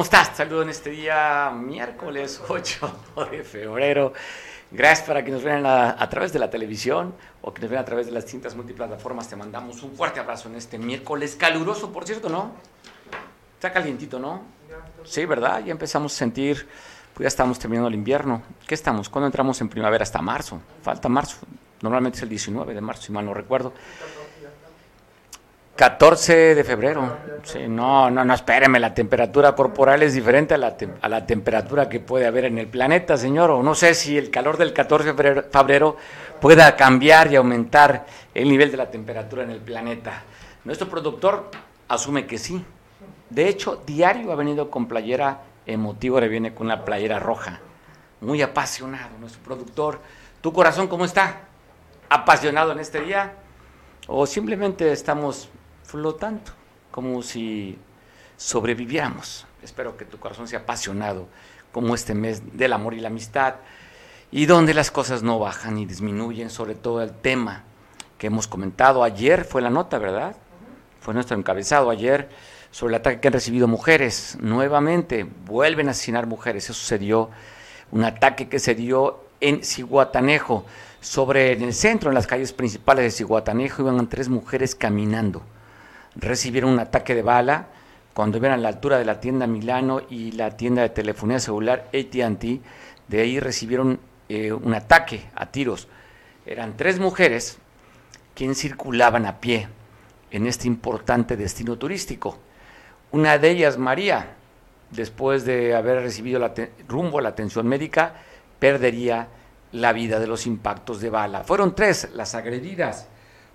¿Cómo estás? Saludo en este día, miércoles 8 de febrero. Gracias para que nos vean a, través de la televisión o que nos vean a través de las distintas multiplataformas. Te mandamos un fuerte abrazo en este miércoles caluroso, por cierto, ¿no? Está calientito, ¿no? Sí, ¿verdad? Ya empezamos a sentir, pues ya estamos terminando el invierno. ¿Qué estamos? ¿Cuándo entramos en primavera? Hasta marzo. Falta marzo. Normalmente es el 19 de marzo, si mal no recuerdo. 14 de febrero. Sí, no, no, no, espéreme, la temperatura corporal es diferente a la, a la temperatura que puede haber en el planeta, señor. O no sé si el calor del 14 de febrero pueda cambiar y aumentar el nivel de la temperatura en el planeta. Nuestro productor asume que sí. De hecho, diario ha venido con playera emotivo, le viene con una playera roja. Muy apasionado nuestro productor. ¿Tu corazón cómo está? ¿Apasionado en este día? ¿O simplemente estamos flotando, como si sobreviviéramos. Espero que tu corazón sea apasionado como este mes del amor y la amistad, y donde las cosas no bajan ni disminuyen, sobre todo el tema que hemos comentado ayer, fue la nota, ¿verdad? Fue nuestro encabezado ayer sobre el ataque que han recibido mujeres. Nuevamente vuelven a asesinar mujeres. Eso sucedió, un ataque que se dio en Ciguatanejo, sobre en el centro, en las calles principales de Ciguatanejo, iban tres mujeres caminando recibieron un ataque de bala cuando iban a la altura de la tienda Milano y la tienda de telefonía celular ATT. De ahí recibieron eh, un ataque a tiros. Eran tres mujeres quienes circulaban a pie en este importante destino turístico. Una de ellas, María, después de haber recibido la rumbo a la atención médica, perdería la vida de los impactos de bala. Fueron tres las agredidas.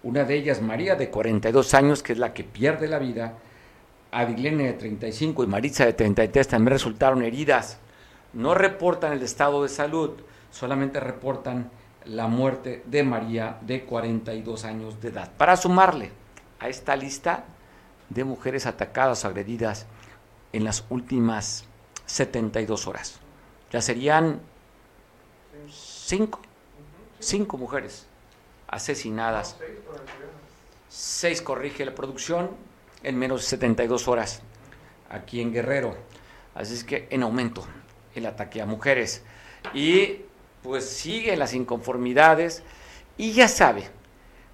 Una de ellas, María, de 42 años, que es la que pierde la vida. Adilene, de 35, y Maritza, de 33, también resultaron heridas. No reportan el estado de salud, solamente reportan la muerte de María, de 42 años de edad. Para sumarle a esta lista de mujeres atacadas o agredidas en las últimas 72 horas. Ya serían cinco, cinco mujeres asesinadas. Seis corrige la producción en menos de 72 horas aquí en Guerrero. Así es que en aumento el ataque a mujeres. Y pues siguen las inconformidades y ya sabe,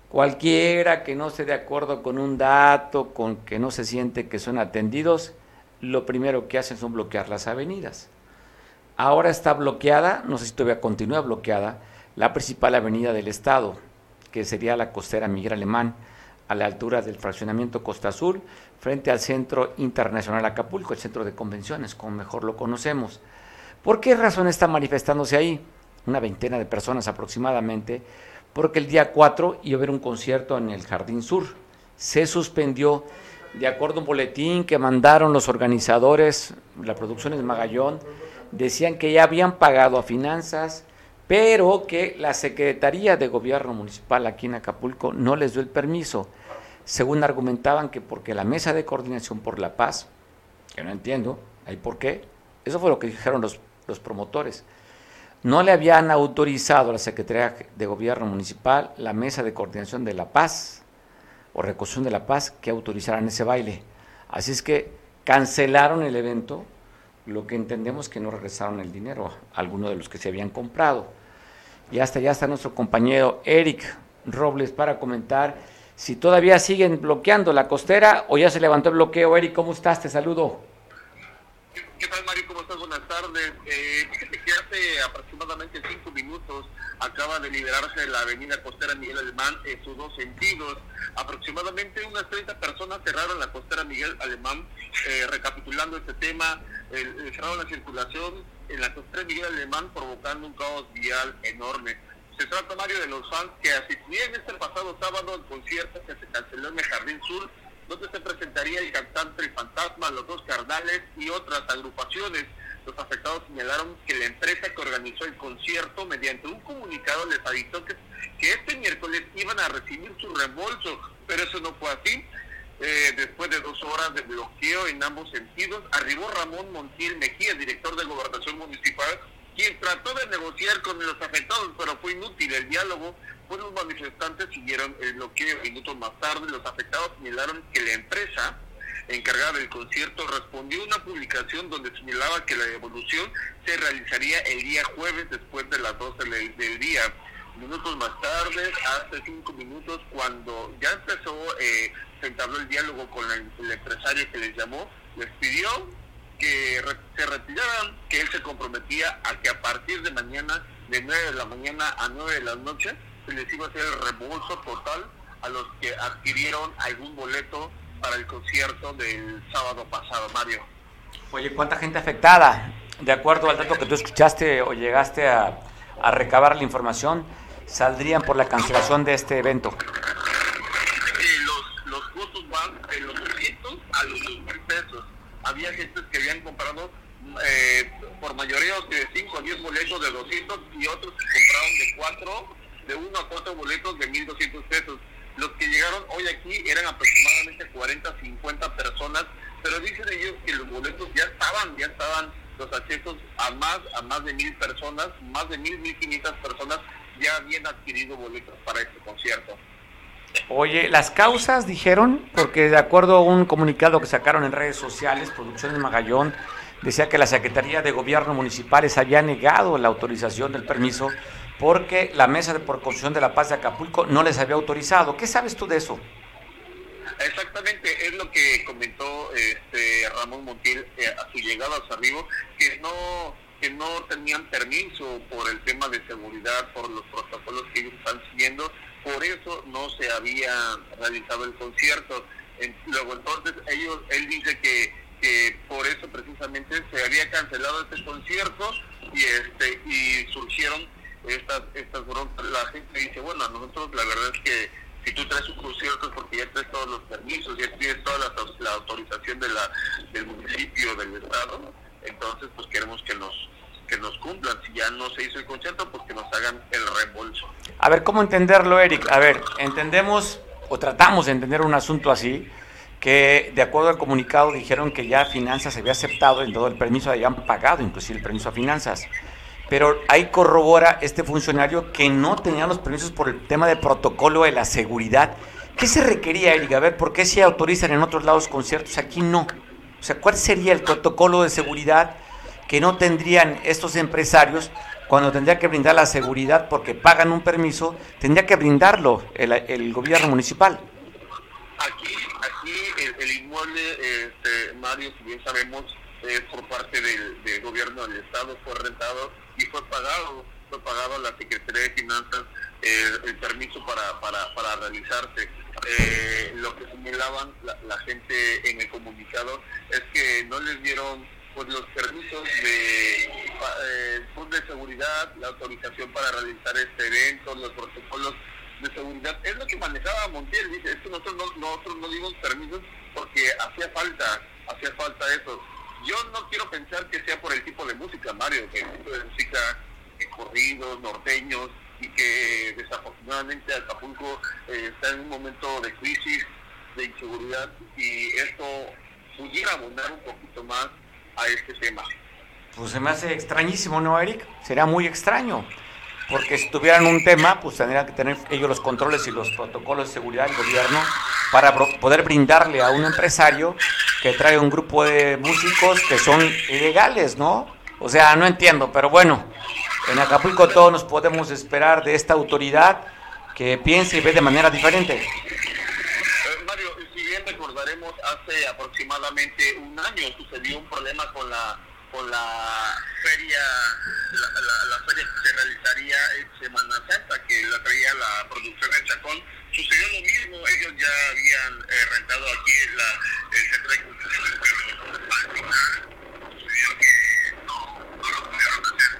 cualquiera que no esté de acuerdo con un dato, con que no se siente que son atendidos, lo primero que hacen son bloquear las avenidas. Ahora está bloqueada, no sé si todavía continúa bloqueada, la principal avenida del estado, que sería la costera Miguel Alemán, a la altura del fraccionamiento Costa Azul, frente al Centro Internacional Acapulco, el centro de convenciones, como mejor lo conocemos. ¿Por qué razón está manifestándose ahí? Una veintena de personas aproximadamente, porque el día 4 iba a haber un concierto en el Jardín Sur. Se suspendió, de acuerdo a un boletín que mandaron los organizadores, la producción es Magallón, decían que ya habían pagado a finanzas, pero que la Secretaría de Gobierno Municipal aquí en Acapulco no les dio el permiso, según argumentaban que porque la Mesa de Coordinación por la Paz, que no entiendo, ¿hay por qué? Eso fue lo que dijeron los, los promotores. No le habían autorizado a la Secretaría de Gobierno Municipal la Mesa de Coordinación de la Paz o Reconstrucción de la Paz que autorizaran ese baile. Así es que cancelaron el evento, lo que entendemos que no regresaron el dinero a algunos de los que se habían comprado. Y hasta ya está nuestro compañero Eric Robles para comentar si todavía siguen bloqueando la costera o ya se levantó el bloqueo. Eric, ¿cómo estás? Te saludo. ¿Qué tal, Mario? ¿Cómo estás? Buenas tardes. Eh, que hace aproximadamente cinco minutos acaba de liberarse la avenida costera Miguel Alemán en sus dos sentidos. Aproximadamente unas 30 personas cerraron la costera Miguel Alemán. Eh, recapitulando este tema, cerraron la circulación en la costera Miguel Alemán provocando un caos vial enorme. Se trata, Mario, de los fans que asistían este pasado sábado al concierto que se canceló en el Jardín Sur, donde se presentaría el cantante El Fantasma, Los Dos Cardales y otras agrupaciones. Los afectados señalaron que la empresa que organizó el concierto, mediante un comunicado, les avisó que, que este miércoles iban a recibir su reembolso, pero eso no fue así. Eh, después de dos horas de bloqueo en ambos sentidos, arribó Ramón Montiel Mejía, director de Gobernación Municipal, quien trató de negociar con los afectados, pero fue inútil el diálogo, pues los manifestantes siguieron el bloqueo minutos más tarde, los afectados señalaron que la empresa encargada del concierto, respondió una publicación donde señalaba que la devolución se realizaría el día jueves después de las 12 del, día. Minutos más tarde, hace cinco minutos, cuando ya empezó, eh, se entabló el diálogo con el, empresario que les llamó, les pidió que se retiraran, que él se comprometía a que a partir de mañana, de 9 de la mañana a 9 de la noche, se les iba a hacer el reembolso total a los que adquirieron algún boleto para el concierto del sábado pasado, Mario. Oye, ¿cuánta gente afectada? De acuerdo al dato que tú escuchaste o llegaste a, a recabar la información, saldrían por la cancelación de este evento. los, los costos van de los 200 a los 2 pesos. Había gente que habían comprado eh, por mayoría de 5 a 10 boletos de 200 y otros que compraron de 4, de 1 a 4 boletos de 1.200 pesos. Los que llegaron hoy aquí eran aproximadamente 40, 50 personas, pero dicen ellos que los boletos ya estaban, ya estaban los accesos a más, a más de mil personas, más de mil, mil quinientas personas ya habían adquirido boletos para este concierto. Oye, las causas dijeron, porque de acuerdo a un comunicado que sacaron en redes sociales, Producciones Magallón, decía que la Secretaría de Gobierno Municipales había negado la autorización del permiso porque la Mesa de Promoción de la Paz de Acapulco no les había autorizado. ¿Qué sabes tú de eso? Exactamente, es lo que comentó este Ramón Montiel eh, a su llegada a su arribo, que no que no tenían permiso por el tema de seguridad, por los protocolos que ellos están siguiendo, por eso no se había realizado el concierto. luego entonces ellos, él dice que, que por eso precisamente se había cancelado este concierto y este y surgieron estas estas la gente dice bueno nosotros la verdad es que si tú traes un concierto es porque ya traes todos los permisos ya tienes toda la, autorización de la del municipio del estado entonces pues queremos que nos que nos cumplan si ya no se hizo el concierto pues que nos hagan el reembolso a ver cómo entenderlo Eric a ver entendemos o tratamos de entender un asunto así que de acuerdo al comunicado dijeron que ya Finanzas había aceptado en todo el permiso, habían pagado inclusive el permiso a Finanzas pero ahí corrobora este funcionario que no tenía los permisos por el tema de protocolo de la seguridad. ¿Qué se requería, Erika? A ver, ¿por qué se autorizan en otros lados conciertos? Aquí no. O sea, ¿cuál sería el protocolo de seguridad que no tendrían estos empresarios cuando tendría que brindar la seguridad porque pagan un permiso? Tendría que brindarlo el, gobierno municipal. Aquí, aquí el, inmueble, este, Mario, si bien sabemos, eh, por parte del, gobierno del Estado fue rentado y fue pagado, fue pagado a la Secretaría de Finanzas eh, el permiso para, para, para realizarse. Eh, lo que señalaban la, gente en el comunicado es que no les dieron pues los permisos de, eh, pues, seguridad, la autorización para realizar este evento, los protocolos de seguridad. Es lo que manejaba Montiel, dice, esto nosotros no, nosotros no dimos permisos porque hacía falta, hacía falta eso yo no quiero pensar que sea por el tipo de música, Mario, que el tipo de música de corridos, norteños, y que desafortunadamente Acapulco eh, está en un momento de crisis, de inseguridad, y esto pudiera abonar un poquito más a este tema. Pues se me hace extrañísimo, ¿no, Eric? Sería muy extraño porque si tuvieran un tema, pues tendrían que tener ellos los controles y los protocolos de seguridad del gobierno para poder brindarle a un empresario que trae un grupo de músicos que son ilegales, ¿no? O sea, no entiendo, pero bueno, en Acapulco todos nos podemos esperar de esta autoridad que piense y ve de manera diferente. Eh, Mario, si bien recordaremos, hace aproximadamente un año sucedió un problema con la con la feria, la, feria que se realizaría en Semana Santa, que la traía la producción en Chacón, sucedió lo mismo, ellos ya habían eh, rentado aquí la, el centro de cultura sucedió que no, no lo pudieron hacer.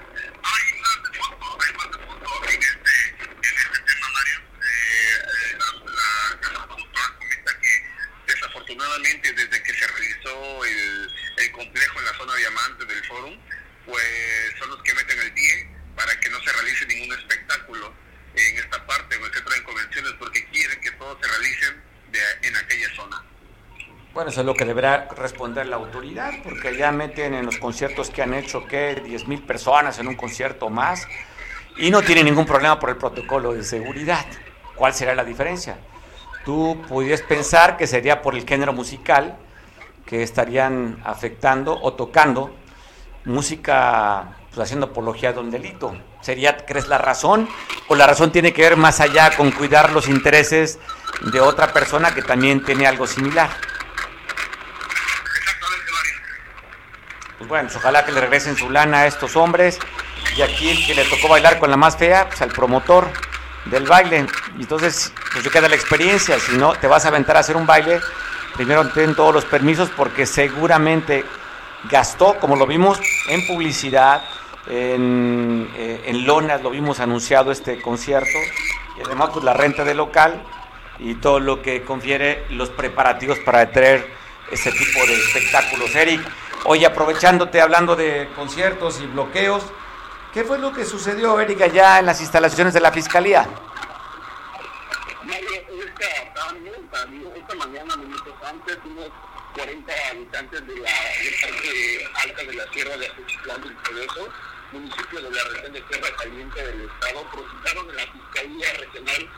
Desde que se realizó el el complejo en la zona diamante del fórum, pues son los que meten el pie para que no se realice ningún espectáculo en esta parte, en el centro de convenciones, porque quieren que todo se realice en aquella zona. Bueno, eso es lo que deberá responder la autoridad, porque ya meten en los conciertos que han hecho, que 10 mil personas en un concierto más, y no tienen ningún problema por el protocolo de seguridad. ¿Cuál será la diferencia? Tú pudieras pensar que sería por el género musical, que estarían afectando o tocando música pues, haciendo apología de un delito. ¿Sería, crees, la razón? ¿O la razón tiene que ver más allá con cuidar los intereses de otra persona que también tiene algo similar? Pues bueno, pues, ojalá que le regresen su lana a estos hombres. Y aquí el que le tocó bailar con la más fea, pues al promotor del baile. Y entonces, pues yo queda la experiencia. Si no, te vas a aventar a hacer un baile, primero ten todos los permisos porque seguramente gastó, como lo vimos en publicidad, en, eh, en lonas, lo vimos anunciado este concierto, y además pues la renta del local y todo lo que confiere los preparativos para traer ese tipo de espectáculos. Eric, hoy aprovechándote, hablando de conciertos y bloqueos, ¿qué fue lo que sucedió, Eric, allá en las instalaciones de la Fiscalía? Esta, mañana, minutos antes, 40 habitantes de la parte alta de la Sierra de Ajuchitlán del Progreso, municipio de la región de Tierra Caliente del Estado, procitaron en la Fiscalía Regional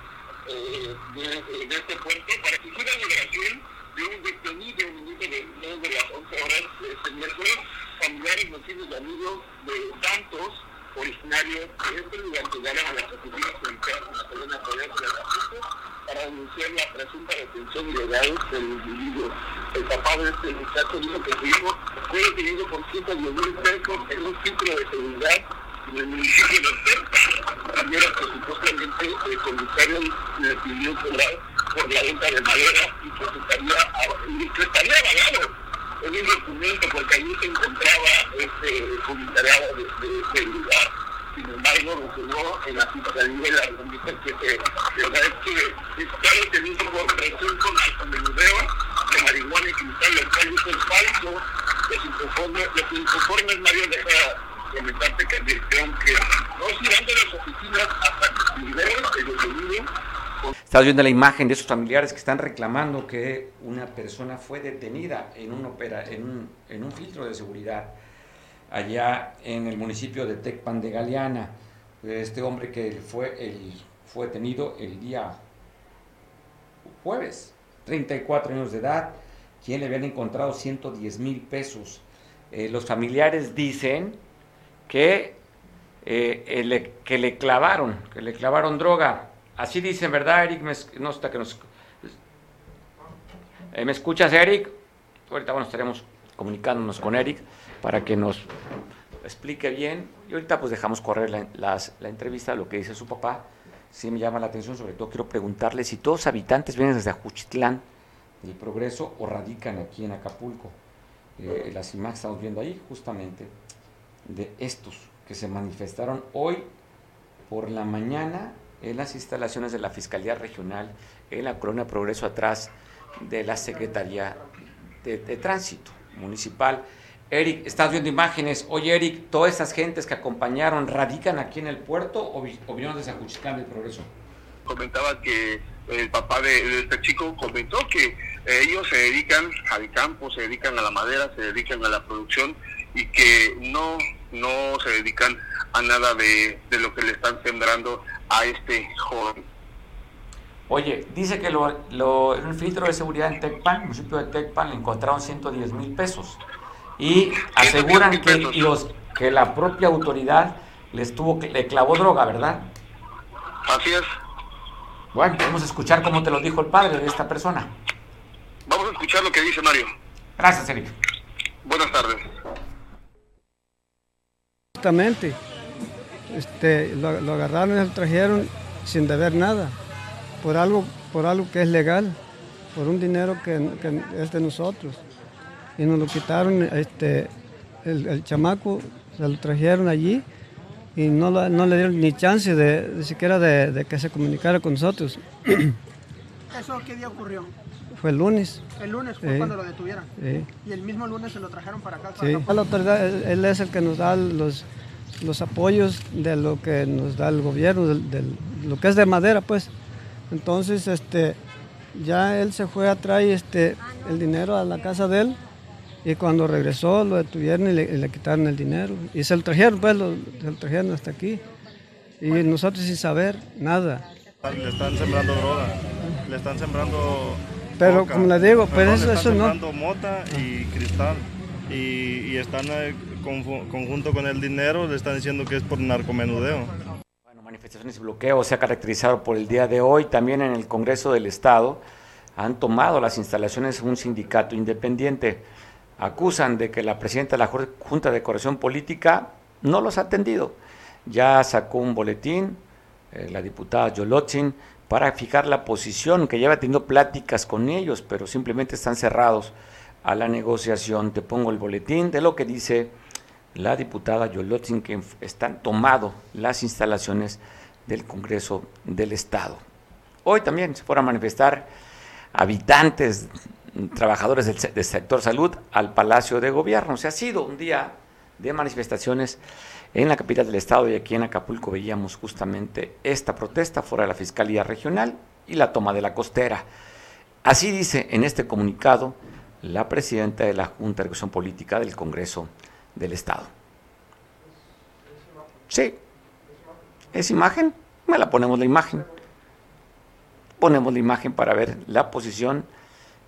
eh, de, este puerto para que la liberación de un detenido en el de, de las 11 horas de este miércoles, familiares, vecinos y amigos de Santos, originarios de este lugar, llegaron a las oficinas centrales en la colina Progreso de Ajuchitlán para denunciar la presunta detención ilegal del individuo. El papá de este muchacho dijo que su hijo fue detenido por 110 mil pesos en un ciclo de seguridad en el municipio de Terpa. También que supuestamente el comisario le pidió cobrar por la venta de madera y que estaría, avalado en un documento porque allí se encontraba este comisariado de, lugar sin embargo jugó en la fiscalía de la República que se, verdad es que está detenido por presunto narcomenudeo de marihuana y cristal, lo cual es falso. Los inconformes, los inconformes Mario deja comentarte que dijeron que no irán de las oficinas hasta que se libere el detenido Estás viendo la imagen de esos familiares que están reclamando que una persona fue detenida en un, opera, en un, en un filtro de seguridad allá en el municipio de Tecpan de Galeana. Este hombre que fue, el, fue detenido el día jueves, 34 años de edad, quien le habían encontrado 110 mil pesos. Eh, los familiares dicen que, eh, le, que le clavaron, que le clavaron droga. Así dicen, ¿verdad, Eric? no está que nos... Eh, ¿Me escuchas, Eric? Ahorita, bueno, estaremos comunicándonos con Eric para que nos explique bien. Y ahorita pues dejamos correr la, la, entrevista, lo que dice su papá. Sí me llama la atención, sobre todo quiero preguntarle si todos los habitantes vienen desde Ajuchitlán del Progreso o radican aquí en Acapulco. Eh, las imágenes estamos viendo ahí justamente de estos que se manifestaron hoy por la mañana en las instalaciones de la Fiscalía Regional en la Colonia Progreso atrás de la Secretaría de, de Tránsito Municipal. Eric, estás viendo imágenes. Oye, Eric, ¿todas esas gentes que acompañaron radican aquí en el puerto o, o vinieron desde Acuchicán del Progreso? Comentaba que el papá de, este chico comentó que eh, ellos se dedican al campo, se dedican a la madera, se dedican a la producción y que no, no se dedican a nada de, de lo que le están sembrando a este joven. Oye, dice que lo, lo, en el filtro de seguridad en Tecpan, el municipio de Tecpan, le encontraron 110 mil pesos y aseguran que los que la propia autoridad les tuvo le clavó droga, ¿verdad? Así es. Bueno, vamos a escuchar cómo te lo dijo el padre de esta persona. Vamos a escuchar lo que dice Mario. Gracias, Eric. Buenas tardes. Justamente, este, lo, lo agarraron y lo trajeron sin deber nada, por algo, por algo que es legal, por un dinero que, que es de nosotros y nos lo quitaron, este, el, chamaco se lo trajeron allí y no, no le dieron ni chance de, siquiera de, que se comunicara con nosotros. ¿Eso qué día ocurrió? Fue el lunes. El lunes fue cuando lo detuvieron. Sí. Y el mismo lunes se lo trajeron para acá. sí. La autoridad, él es el que nos da los, los apoyos de lo que nos da el gobierno, de, lo que es de madera, pues. Entonces, este, ya él se fue a traer este, el dinero a la casa de él y cuando regresó lo detuvieron y le, quitaron el dinero. Y se lo trajeron, pues, lo, se lo trajeron hasta aquí. Y nosotros sin saber nada. Le están sembrando droga, le están sembrando Pero como le digo, pero eso, están eso no. mota y cristal. Y, y están eh, conjunto con el dinero, le están diciendo que es por narcomenudeo. Bueno, manifestaciones y bloqueos se ha caracterizado por el día de hoy. También en el Congreso del Estado han tomado las instalaciones un sindicato independiente. Acusan de que la presidenta de la Junta de Corrección Política no los ha atendido. Ya sacó un boletín, eh, la diputada Yolotzin, para fijar la posición, que lleva teniendo pláticas con ellos, pero simplemente están cerrados a la negociación. Te pongo el boletín de lo que dice la diputada Yolotzin, que están tomado las instalaciones del Congreso del Estado. Hoy también se fueron a manifestar habitantes, trabajadores del, se- del sector salud al Palacio de Gobierno. Se ha sido un día de manifestaciones en la capital del estado y aquí en Acapulco veíamos justamente esta protesta fuera de la Fiscalía Regional y la toma de la costera. Así dice en este comunicado la presidenta de la Junta de Ejecución Política del Congreso del Estado. Sí, es imagen, me la ponemos la imagen. Ponemos la imagen para ver la posición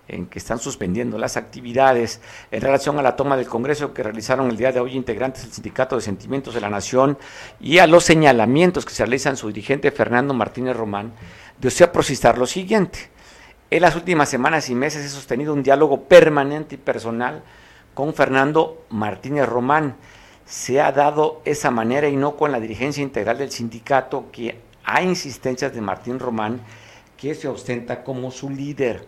en que están suspendiendo las actividades en relación a la toma del Congreso que realizaron el día de hoy integrantes del Sindicato de Sentimientos de la Nación y a los señalamientos que se realizan su dirigente Fernando Martínez Román, desea precisar lo siguiente. En las últimas semanas y meses he sostenido un diálogo permanente y personal con Fernando Martínez Román. Se ha dado esa manera y no con la dirigencia integral del sindicato que a insistencias de Martín Román, que se ostenta como su líder.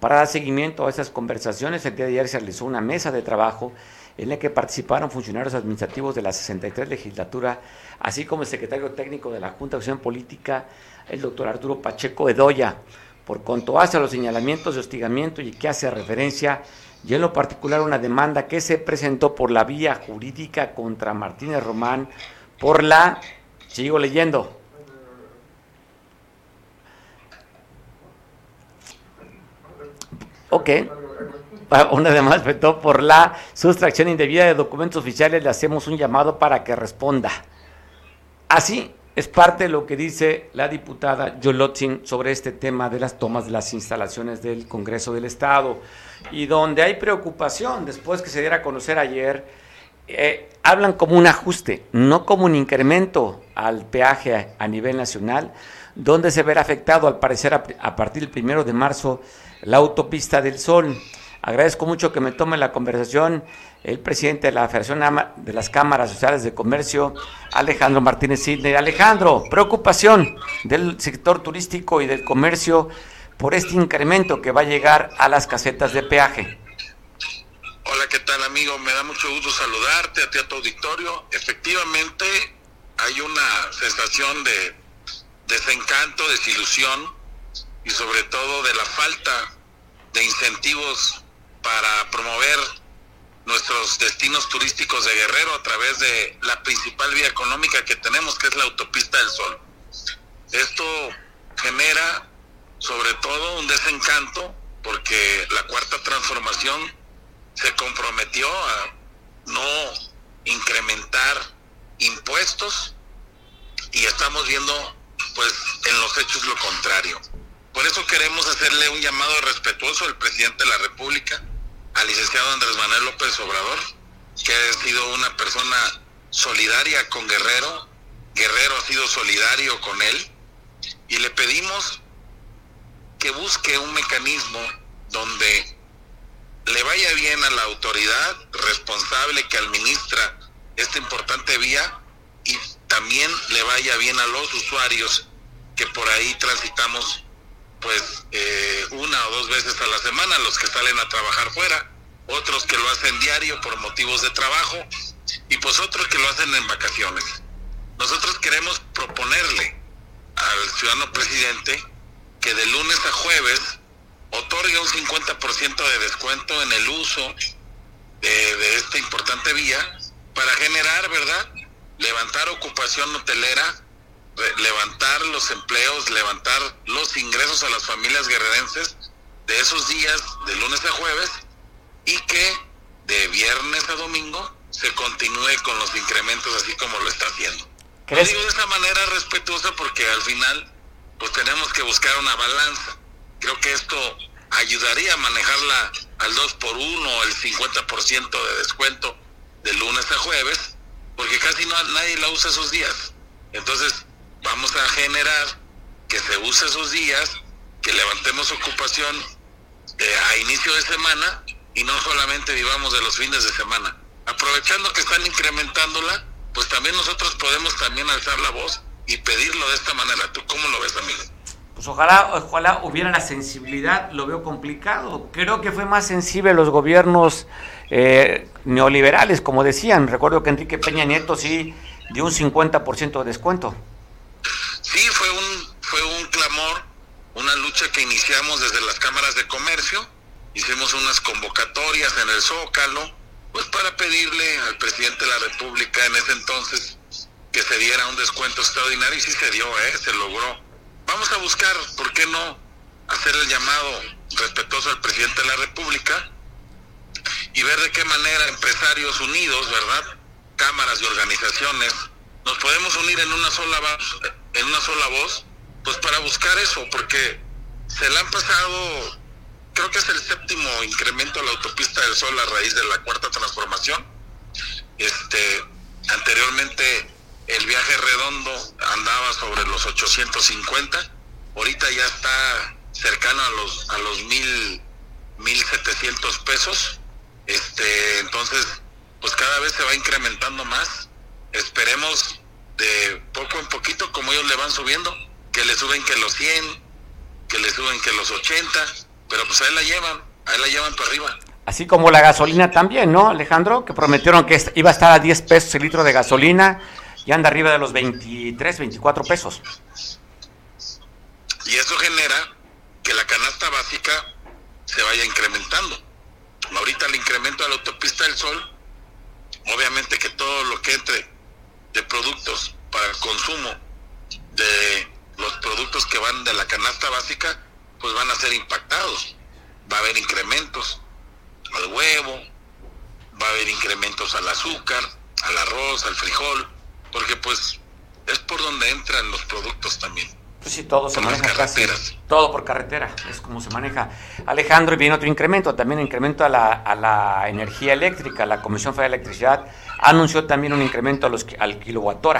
Para dar seguimiento a esas conversaciones, el día de ayer se realizó una mesa de trabajo en la que participaron funcionarios administrativos de la 63 legislatura, así como el secretario técnico de la Junta de Acción Política, el doctor Arturo Pacheco Edoya, por cuanto hace a los señalamientos de hostigamiento y que hace referencia, y en lo particular una demanda que se presentó por la vía jurídica contra Martínez Román por la, sigo leyendo, Ok. Ah, Una demanda respetó por la sustracción indebida de documentos oficiales. Le hacemos un llamado para que responda. Así es parte de lo que dice la diputada Yolotzin sobre este tema de las tomas de las instalaciones del Congreso del Estado. Y donde hay preocupación, después que se diera a conocer ayer, eh, hablan como un ajuste, no como un incremento al peaje a, nivel nacional, donde se verá afectado al parecer a, a partir del primero de marzo la autopista del Sol. Agradezco mucho que me tome la conversación el presidente de la Federación de las Cámaras Sociales de Comercio, Alejandro Martínez Sidney. Alejandro, preocupación del sector turístico y del comercio por este incremento que va a llegar a las casetas de peaje. Hola, ¿qué tal amigo? Me da mucho gusto saludarte, a ti a tu auditorio. Efectivamente, hay una sensación de desencanto, desilusión y sobre todo de la falta de incentivos para promover nuestros destinos turísticos de Guerrero a través de la principal vía económica que tenemos, que es la autopista del Sol. Esto genera sobre todo un desencanto porque la cuarta transformación se comprometió a no incrementar impuestos y estamos viendo pues en los hechos lo contrario. Por eso queremos hacerle un llamado respetuoso al presidente de la República, al licenciado Andrés Manuel López Obrador, que ha sido una persona solidaria con Guerrero, Guerrero ha sido solidario con él, y le pedimos que busque un mecanismo donde le vaya bien a la autoridad responsable que administra esta importante vía y también le vaya bien a los usuarios que por ahí transitamos pues eh, una o dos veces a la semana, los que salen a trabajar fuera, otros que lo hacen diario por motivos de trabajo y pues otros que lo hacen en vacaciones. Nosotros queremos proponerle al ciudadano presidente que de lunes a jueves otorgue un 50% de descuento en el uso de, de esta importante vía para generar, ¿verdad? Levantar ocupación hotelera, levantar los empleos, levantar los ingresos a las familias guerrerenses de esos días de lunes a jueves y que de viernes a domingo se continúe con los incrementos así como lo está haciendo. Lo digo de esa manera respetuosa porque al final pues tenemos que buscar una balanza. Creo que esto ayudaría a manejarla al 2 por 1 el 50% de descuento de lunes a jueves, porque casi no, nadie la usa esos días. Entonces, vamos a generar que se use esos días, que levantemos ocupación eh, a inicio de semana y no solamente vivamos de los fines de semana. Aprovechando que están incrementándola, pues también nosotros podemos también alzar la voz y pedirlo de esta manera. ¿Tú cómo lo ves, amigo? Pues ojalá, ojalá hubiera la sensibilidad, lo veo complicado. Creo que fue más sensible los gobiernos eh, neoliberales, como decían. Recuerdo que Enrique Peña Nieto sí dio un 50% de descuento. Sí, fue un, fue un clamor, una lucha que iniciamos desde las cámaras de comercio. Hicimos unas convocatorias en el Zócalo, pues para pedirle al presidente de la República en ese entonces que se diera un descuento extraordinario y sí se dio, ¿eh? se logró vamos a buscar, ¿por qué no hacer el llamado respetuoso al presidente de la República y ver de qué manera empresarios unidos, ¿verdad? Cámaras y organizaciones nos podemos unir en una sola voz, en una sola voz, pues para buscar eso, porque se le han pasado, creo que es el séptimo incremento a la autopista del Sol a raíz de la cuarta transformación. Este, anteriormente el viaje redondo andaba sobre los 850, ahorita ya está cercano a los a los mil 1700 pesos. Este, entonces, pues cada vez se va incrementando más. Esperemos de poco en poquito como ellos le van subiendo, que le suben que los 100, que le suben que los 80, pero pues ahí la llevan, ahí la llevan para arriba. Así como la gasolina también, ¿no, Alejandro? Que prometieron que iba a estar a 10 pesos el litro de gasolina y anda arriba de los 23, 24 pesos. Y eso genera que la canasta básica se vaya incrementando. Ahorita el incremento de la autopista del Sol, obviamente que todo lo que entre de productos para el consumo de los productos que van de la canasta básica, pues van a ser impactados. Va a haber incrementos al huevo, va a haber incrementos al azúcar, al arroz, al frijol, porque pues es por donde entran los productos también. Pues sí, todo se maneja casi, todo por carretera, es como se maneja. Alejandro, y viene otro incremento, también incremento a la, a la energía eléctrica. La Comisión Federal de Electricidad anunció también un incremento a los, al kilowatt O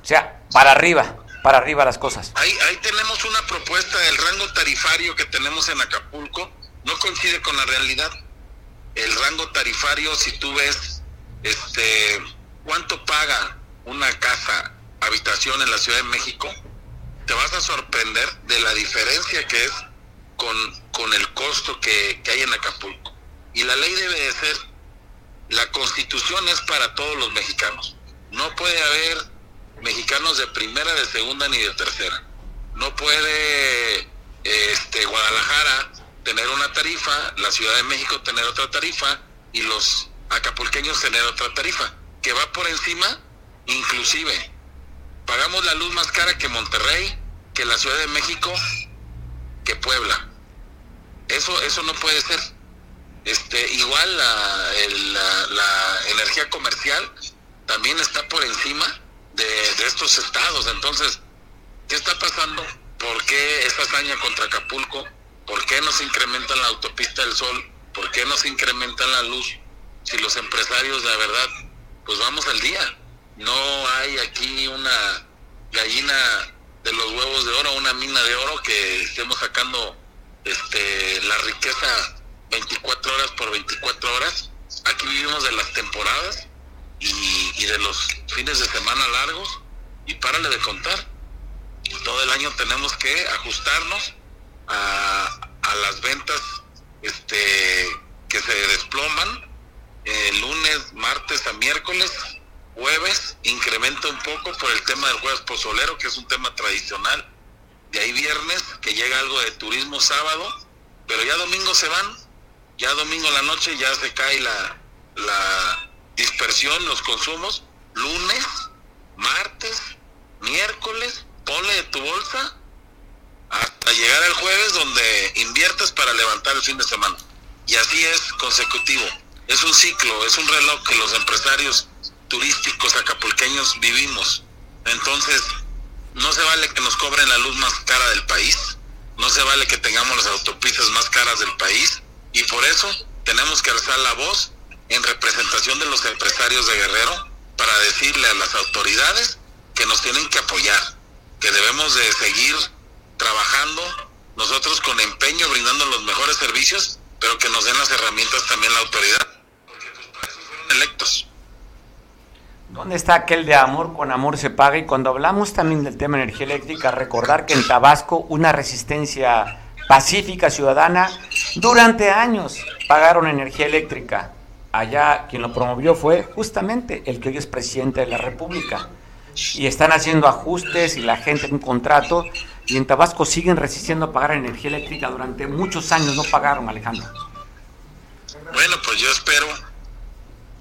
sea, para arriba, para arriba las cosas. Ahí, ahí tenemos una propuesta del rango tarifario que tenemos en Acapulco, no coincide con la realidad. El rango tarifario, si tú ves, este, cuánto paga una casa, habitación en la Ciudad de México, te vas a sorprender de la diferencia que es con, con el costo que, que hay en Acapulco. Y la ley debe de ser, la constitución es para todos los mexicanos. No puede haber mexicanos de primera, de segunda ni de tercera. No puede este, Guadalajara tener una tarifa, la Ciudad de México tener otra tarifa y los acapulqueños tener otra tarifa, que va por encima Inclusive, pagamos la luz más cara que Monterrey, que la Ciudad de México, que Puebla. Eso, eso no puede ser. Este, igual la, la, energía comercial también está por encima de, de, estos estados. Entonces, ¿qué está pasando? ¿Por qué esta hazaña contra Acapulco? ¿Por qué no se incrementa la autopista del sol? ¿Por qué no se incrementa la luz? Si los empresarios, la verdad, pues vamos al día. No hay aquí una gallina de los huevos de oro, una mina de oro que estemos sacando este la riqueza 24 horas por 24 horas. Aquí vivimos de las temporadas y, de los fines de semana largos y párale de contar. Todo el año tenemos que ajustarnos a, las ventas este que se desploman eh, lunes, martes a miércoles Jueves incrementa un poco por el tema del jueves pozolero, que es un tema tradicional. De ahí viernes, que llega algo de turismo sábado, pero ya domingo se van. Ya domingo la noche ya se cae la, la dispersión, los consumos. Lunes, martes, miércoles, ponle de tu bolsa hasta llegar al jueves donde inviertes para levantar el fin de semana. Y así es consecutivo. Es un ciclo, es un reloj que los empresarios turísticos acapulqueños vivimos. Entonces, no se vale que nos cobren la luz más cara del país no se vale que tengamos las autopistas más caras del país y por eso tenemos que alzar la voz en representación de los empresarios de Guerrero para decirle a las autoridades que nos tienen que apoyar, que debemos de seguir trabajando nosotros con empeño, brindando los mejores servicios, pero que nos den las herramientas también la autoridad, porque fueron electos. ¿Dónde está aquel de amor con amor se paga? Y cuando hablamos también del tema energía eléctrica, recordar que en Tabasco una resistencia pacífica ciudadana durante años pagaron energía eléctrica. Allá quien lo promovió fue justamente el que hoy es presidente de la República. Y están haciendo ajustes y la gente en un contrato y en Tabasco siguen resistiendo a pagar energía eléctrica durante muchos años no pagaron, Alejandro. Bueno, pues yo espero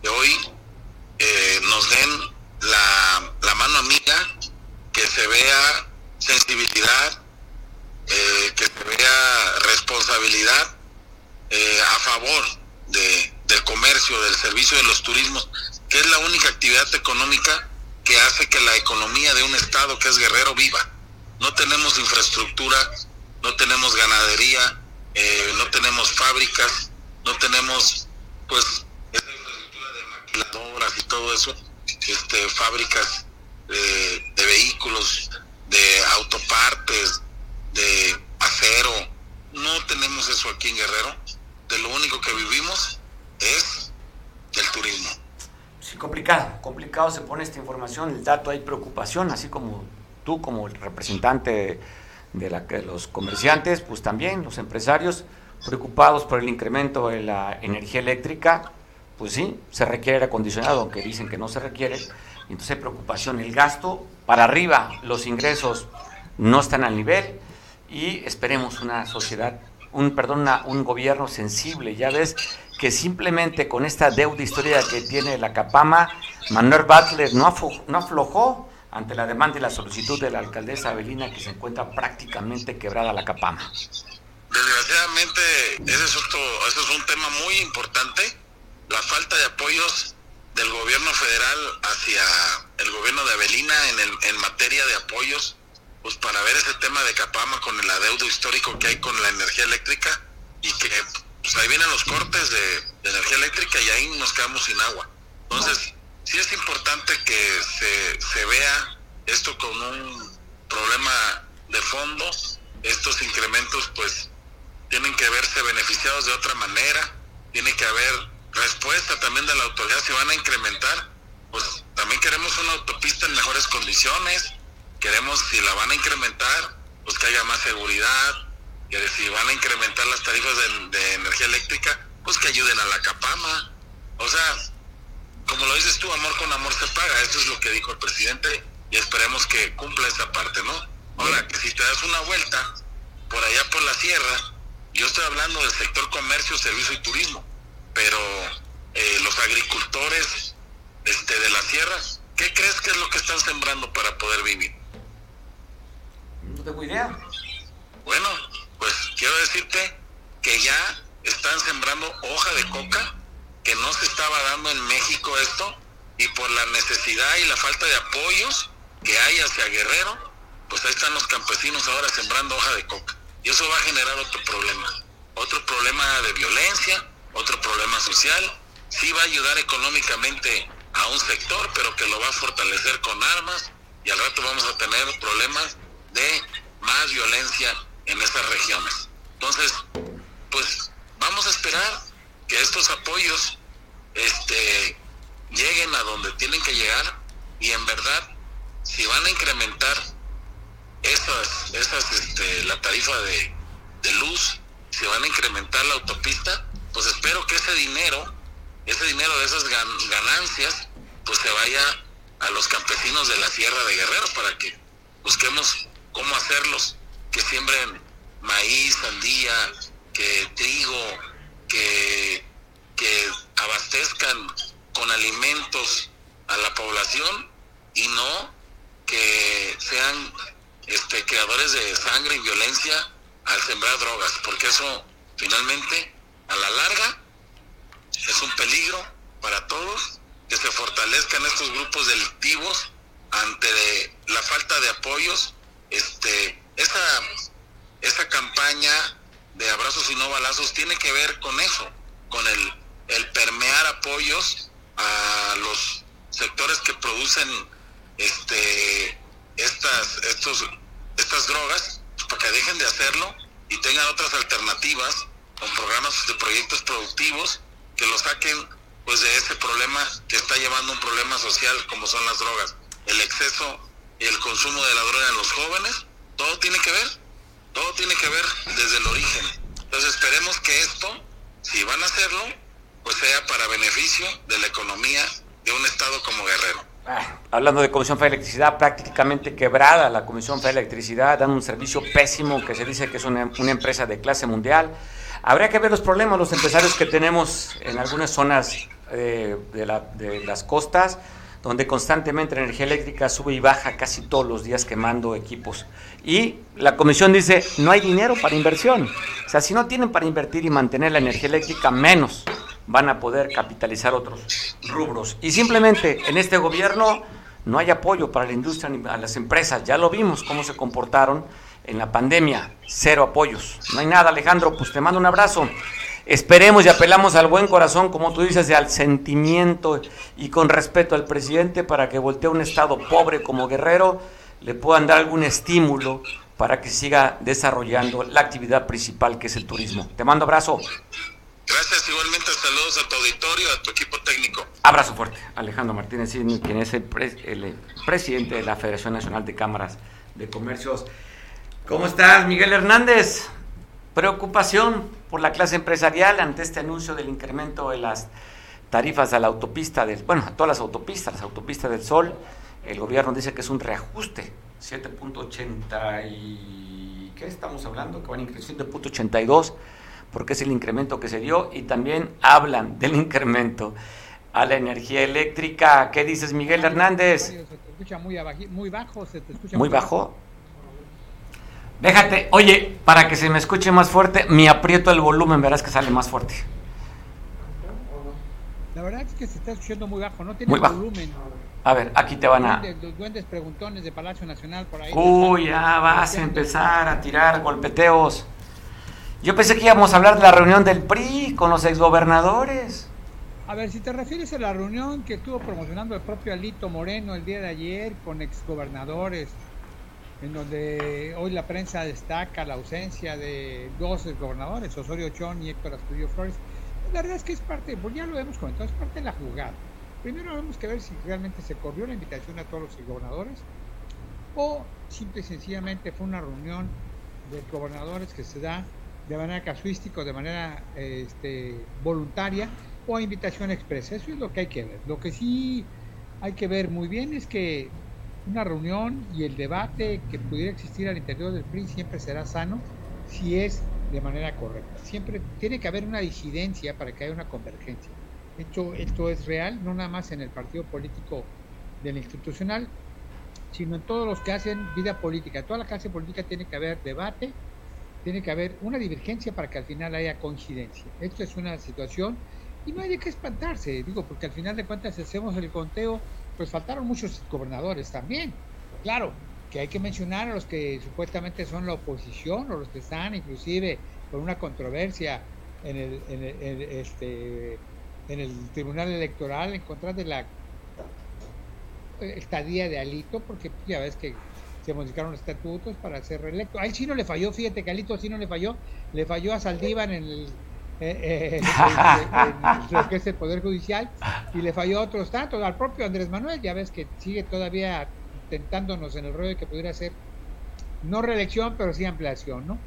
que hoy eh, nos den la, la, mano amiga, que se vea sensibilidad, eh, que se vea responsabilidad eh, a favor de, del comercio, del servicio de los turismos, que es la única actividad económica que hace que la economía de un estado que es guerrero viva. No tenemos infraestructura, no tenemos ganadería, eh, no tenemos fábricas, no tenemos pues esa infraestructura de maquiladoras y todo eso, este, fábricas de, de vehículos, de autopartes, de acero. No tenemos eso aquí en Guerrero. De lo único que vivimos es el turismo. Sí, complicado, complicado se pone esta información, el dato hay preocupación, así como tú como el representante de, la, de los comerciantes, pues también los empresarios preocupados por el incremento de la energía eléctrica, pues sí, se requiere aire acondicionado, aunque dicen que no se requiere, entonces hay preocupación, el gasto para arriba, los ingresos no están al nivel y esperemos una sociedad, un perdón, una, un gobierno sensible, ya ves que simplemente con esta deuda histórica que tiene la Capama, Manuel Butler no, no aflojó ante la demanda y la solicitud de la alcaldesa Avelina que se encuentra prácticamente quebrada la Capama. Desgraciadamente, ese es, otro, ese es un tema muy importante, la falta de apoyos del gobierno federal hacia el gobierno de Avelina en, el, en materia de apoyos, pues para ver ese tema de Capama con el adeudo histórico que hay con la energía eléctrica y que pues ahí vienen los cortes de, energía eléctrica y ahí nos quedamos sin agua. Entonces, sí es importante que se, se vea esto con un problema de fondo, estos incrementos pues tienen que verse beneficiados de otra manera, tiene que haber respuesta también de la autoridad si van a incrementar, pues también queremos una autopista en mejores condiciones, queremos si la van a incrementar, pues que haya más seguridad, que si van a incrementar las tarifas de, de energía eléctrica, pues que ayuden a la Capama, o sea, como lo dices tú, amor con amor se paga, eso es lo que dijo el presidente y esperemos que cumpla esa parte, ¿no? Ahora, que si te das una vuelta por allá por la sierra, yo estoy hablando del sector comercio, servicio y turismo, pero eh, los agricultores este, de la sierra, ¿qué crees que es lo que están sembrando para poder vivir? No tengo idea. Bueno, pues quiero decirte que ya están sembrando hoja de coca, que no se estaba dando en México esto, y por la necesidad y la falta de apoyos que hay hacia Guerrero, pues ahí están los campesinos ahora sembrando hoja de coca. Y eso va a generar otro problema, otro problema de violencia, otro problema social. Sí va a ayudar económicamente a un sector, pero que lo va a fortalecer con armas y al rato vamos a tener problemas de más violencia en esas regiones. Entonces, pues vamos a esperar que estos apoyos este, lleguen a donde tienen que llegar y en verdad, si van a incrementar esas, esas este, la tarifa de luz, si van a incrementar la autopista, pues espero que ese dinero, ese dinero de esas gan ganancias, pues se vaya a los campesinos de la Sierra de Guerrero para que busquemos cómo hacerlos, que siembren maíz, sandía, que trigo, que, que abastezcan con alimentos a la población y no que sean este, creadores de sangre y violencia al sembrar drogas, porque eso finalmente a la larga es un peligro para todos que se fortalezcan estos grupos delictivos ante la falta de apoyos, este, esa esta campaña de abrazos y no balazos tiene que ver con eso, con el, el permear apoyos a los sectores que producen este estas estos estas drogas para que dejen de hacerlo y tengan otras alternativas con programas de proyectos productivos que lo saquen pues de ese problema que está llevando un problema social como son las drogas, el exceso y el consumo de la droga en los jóvenes, todo tiene que ver, todo tiene que ver desde el origen. Entonces esperemos que esto, si van a hacerlo, pues sea para beneficio de la economía de un estado como Guerrero. Ah, hablando de Comisión Federal de Electricidad, prácticamente quebrada la Comisión Federal de Electricidad, dan un servicio pésimo que se dice que es una empresa de clase mundial. Habría que ver los problemas, los empresarios que tenemos en algunas zonas eh, de, la, de las costas, donde constantemente la energía eléctrica sube y baja casi todos los días quemando equipos. Y la comisión dice, no hay dinero para inversión. O sea, si no tienen para invertir y mantener la energía eléctrica, menos van a poder capitalizar otros rubros. Y simplemente en este gobierno no hay apoyo para la industria ni a las empresas. Ya lo vimos cómo se comportaron en la pandemia. Cero apoyos. No hay nada, Alejandro. Pues te mando un abrazo. Esperemos y apelamos al buen corazón, como tú dices, y al sentimiento y con respeto al presidente para que voltee un Estado pobre como Guerrero, le puedan dar algún estímulo para que siga desarrollando la actividad principal que es el turismo. Te mando abrazo. Gracias, igualmente saludos a tu auditorio, a tu equipo técnico. Abrazo fuerte. Alejandro Martínez, quien es el, el presidente de la Federación Nacional de Cámaras de Comercios. ¿Cómo estás, Miguel Hernández? Preocupación por la clase empresarial ante este anuncio del incremento de las tarifas a la autopista, del, bueno, a todas las autopistas, las autopistas del Sol. El gobierno dice que es un reajuste, 7.80 y... ¿Qué estamos hablando? Que van a incrementar 7.82 porque es el incremento que se dio y también hablan del incremento a la energía eléctrica. ¿Qué dices, Miguel Hernández? Se te escucha muy, muy bajo, se te escucha muy, muy bajo. bajo. Déjate, oye, para que se me escuche más fuerte, me aprieto el volumen, verás que sale más fuerte. La verdad es que se está escuchando muy bajo, no tiene muy bajo. volumen. A ver, aquí te van a. Los duendes preguntones de Palacio Nacional por ahí. Uy, ya vas a empezar a tirar golpeteos. Yo pensé que íbamos a hablar de la reunión del PRI con los exgobernadores. A ver, si te refieres a la reunión que estuvo promocionando el propio Alito Moreno el día de ayer con exgobernadores, en donde hoy la prensa destaca la ausencia de dos gobernadores, Osorio Chón y Héctor Astudillo Flores. La verdad es que es parte, pues ya lo hemos comentado, es parte de la jugada. Primero tenemos que ver si realmente se corrió la invitación a todos los gobernadores o simple y sencillamente fue una reunión de gobernadores que se da de manera casuística de manera este, voluntaria o a invitación expresa. Eso es lo que hay que ver. Lo que sí hay que ver muy bien es que una reunión y el debate que pudiera existir al interior del PRI siempre será sano si es de manera correcta. Siempre tiene que haber una disidencia para que haya una convergencia. Esto, esto es real, no nada más en el partido político del institucional, sino en todos los que hacen vida política. Toda la clase política tiene que haber debate, tiene que haber una divergencia para que al final haya coincidencia. Esto es una situación y no hay de qué espantarse, digo, porque al final de cuentas, hacemos el conteo, pues faltaron muchos gobernadores también. Claro, que hay que mencionar a los que supuestamente son la oposición o los que están inclusive por una controversia en el, en el, este, en el Tribunal Electoral en contra de la estadía de Alito, porque ya ves que se modificaron estatutos para ser reelecto. A él sí no le falló, fíjate que Alito sí no le falló, le falló a Saldívar en el eh, eh, lo que es el Poder Judicial, y le falló a otros tantos, al propio Andrés Manuel, ya ves que sigue todavía tentándonos en el rollo de que pudiera ser no reelección, pero sí ampliación, ¿no?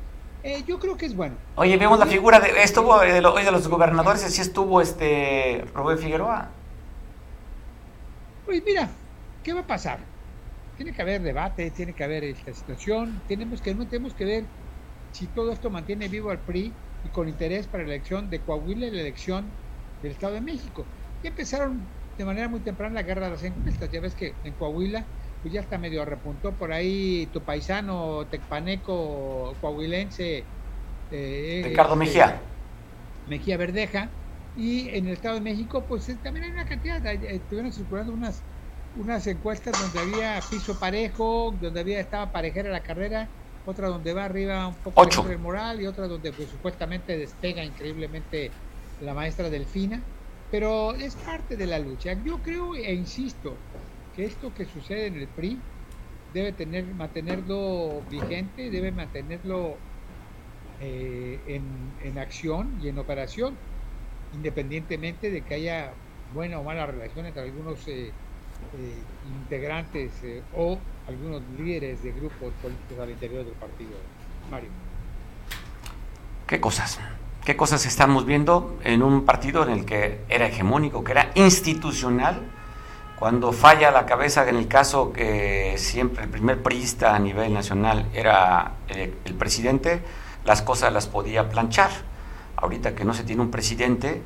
Eh, yo creo que es bueno. Oye, vemos la figura de estuvo de, lo, de los gobernadores, así estuvo este Rubén Figueroa. Pues mira, ¿qué va a pasar? Tiene que haber debate, tiene que haber esta situación, tenemos que, no tenemos que ver si todo esto mantiene vivo al PRI y con interés para la elección de Coahuila y la elección del Estado de México. Y empezaron de manera muy temprana la guerra de las encuestas. Ya ves que en Coahuila pues ya está medio repuntó por ahí tu paisano tecpaneco coahuilense eh, Ricardo este, Mejía. Mejía Verdeja. Y en el Estado de México, pues también hay una cantidad, eh, estuvieron circulando unas unas encuestas donde había piso parejo, donde había estaba parejera la carrera otra donde va arriba un poco Ocho. el moral y otra donde pues, supuestamente despega increíblemente la maestra Delfina, pero es parte de la lucha. Yo creo e insisto que esto que sucede en el PRI debe tener mantenerlo vigente, debe mantenerlo eh, en, en acción y en operación, independientemente de que haya buena o mala relación entre algunos eh, integrantes eh, o algunos líderes de grupos políticos al interior del partido. Mario. ¿Qué cosas? ¿Qué cosas estamos viendo en un partido en el que era hegemónico, que era institucional? Cuando falla la cabeza, en el caso que siempre el primer priista a nivel nacional era el, el presidente, las cosas las podía planchar. Ahorita que no se tiene un presidente,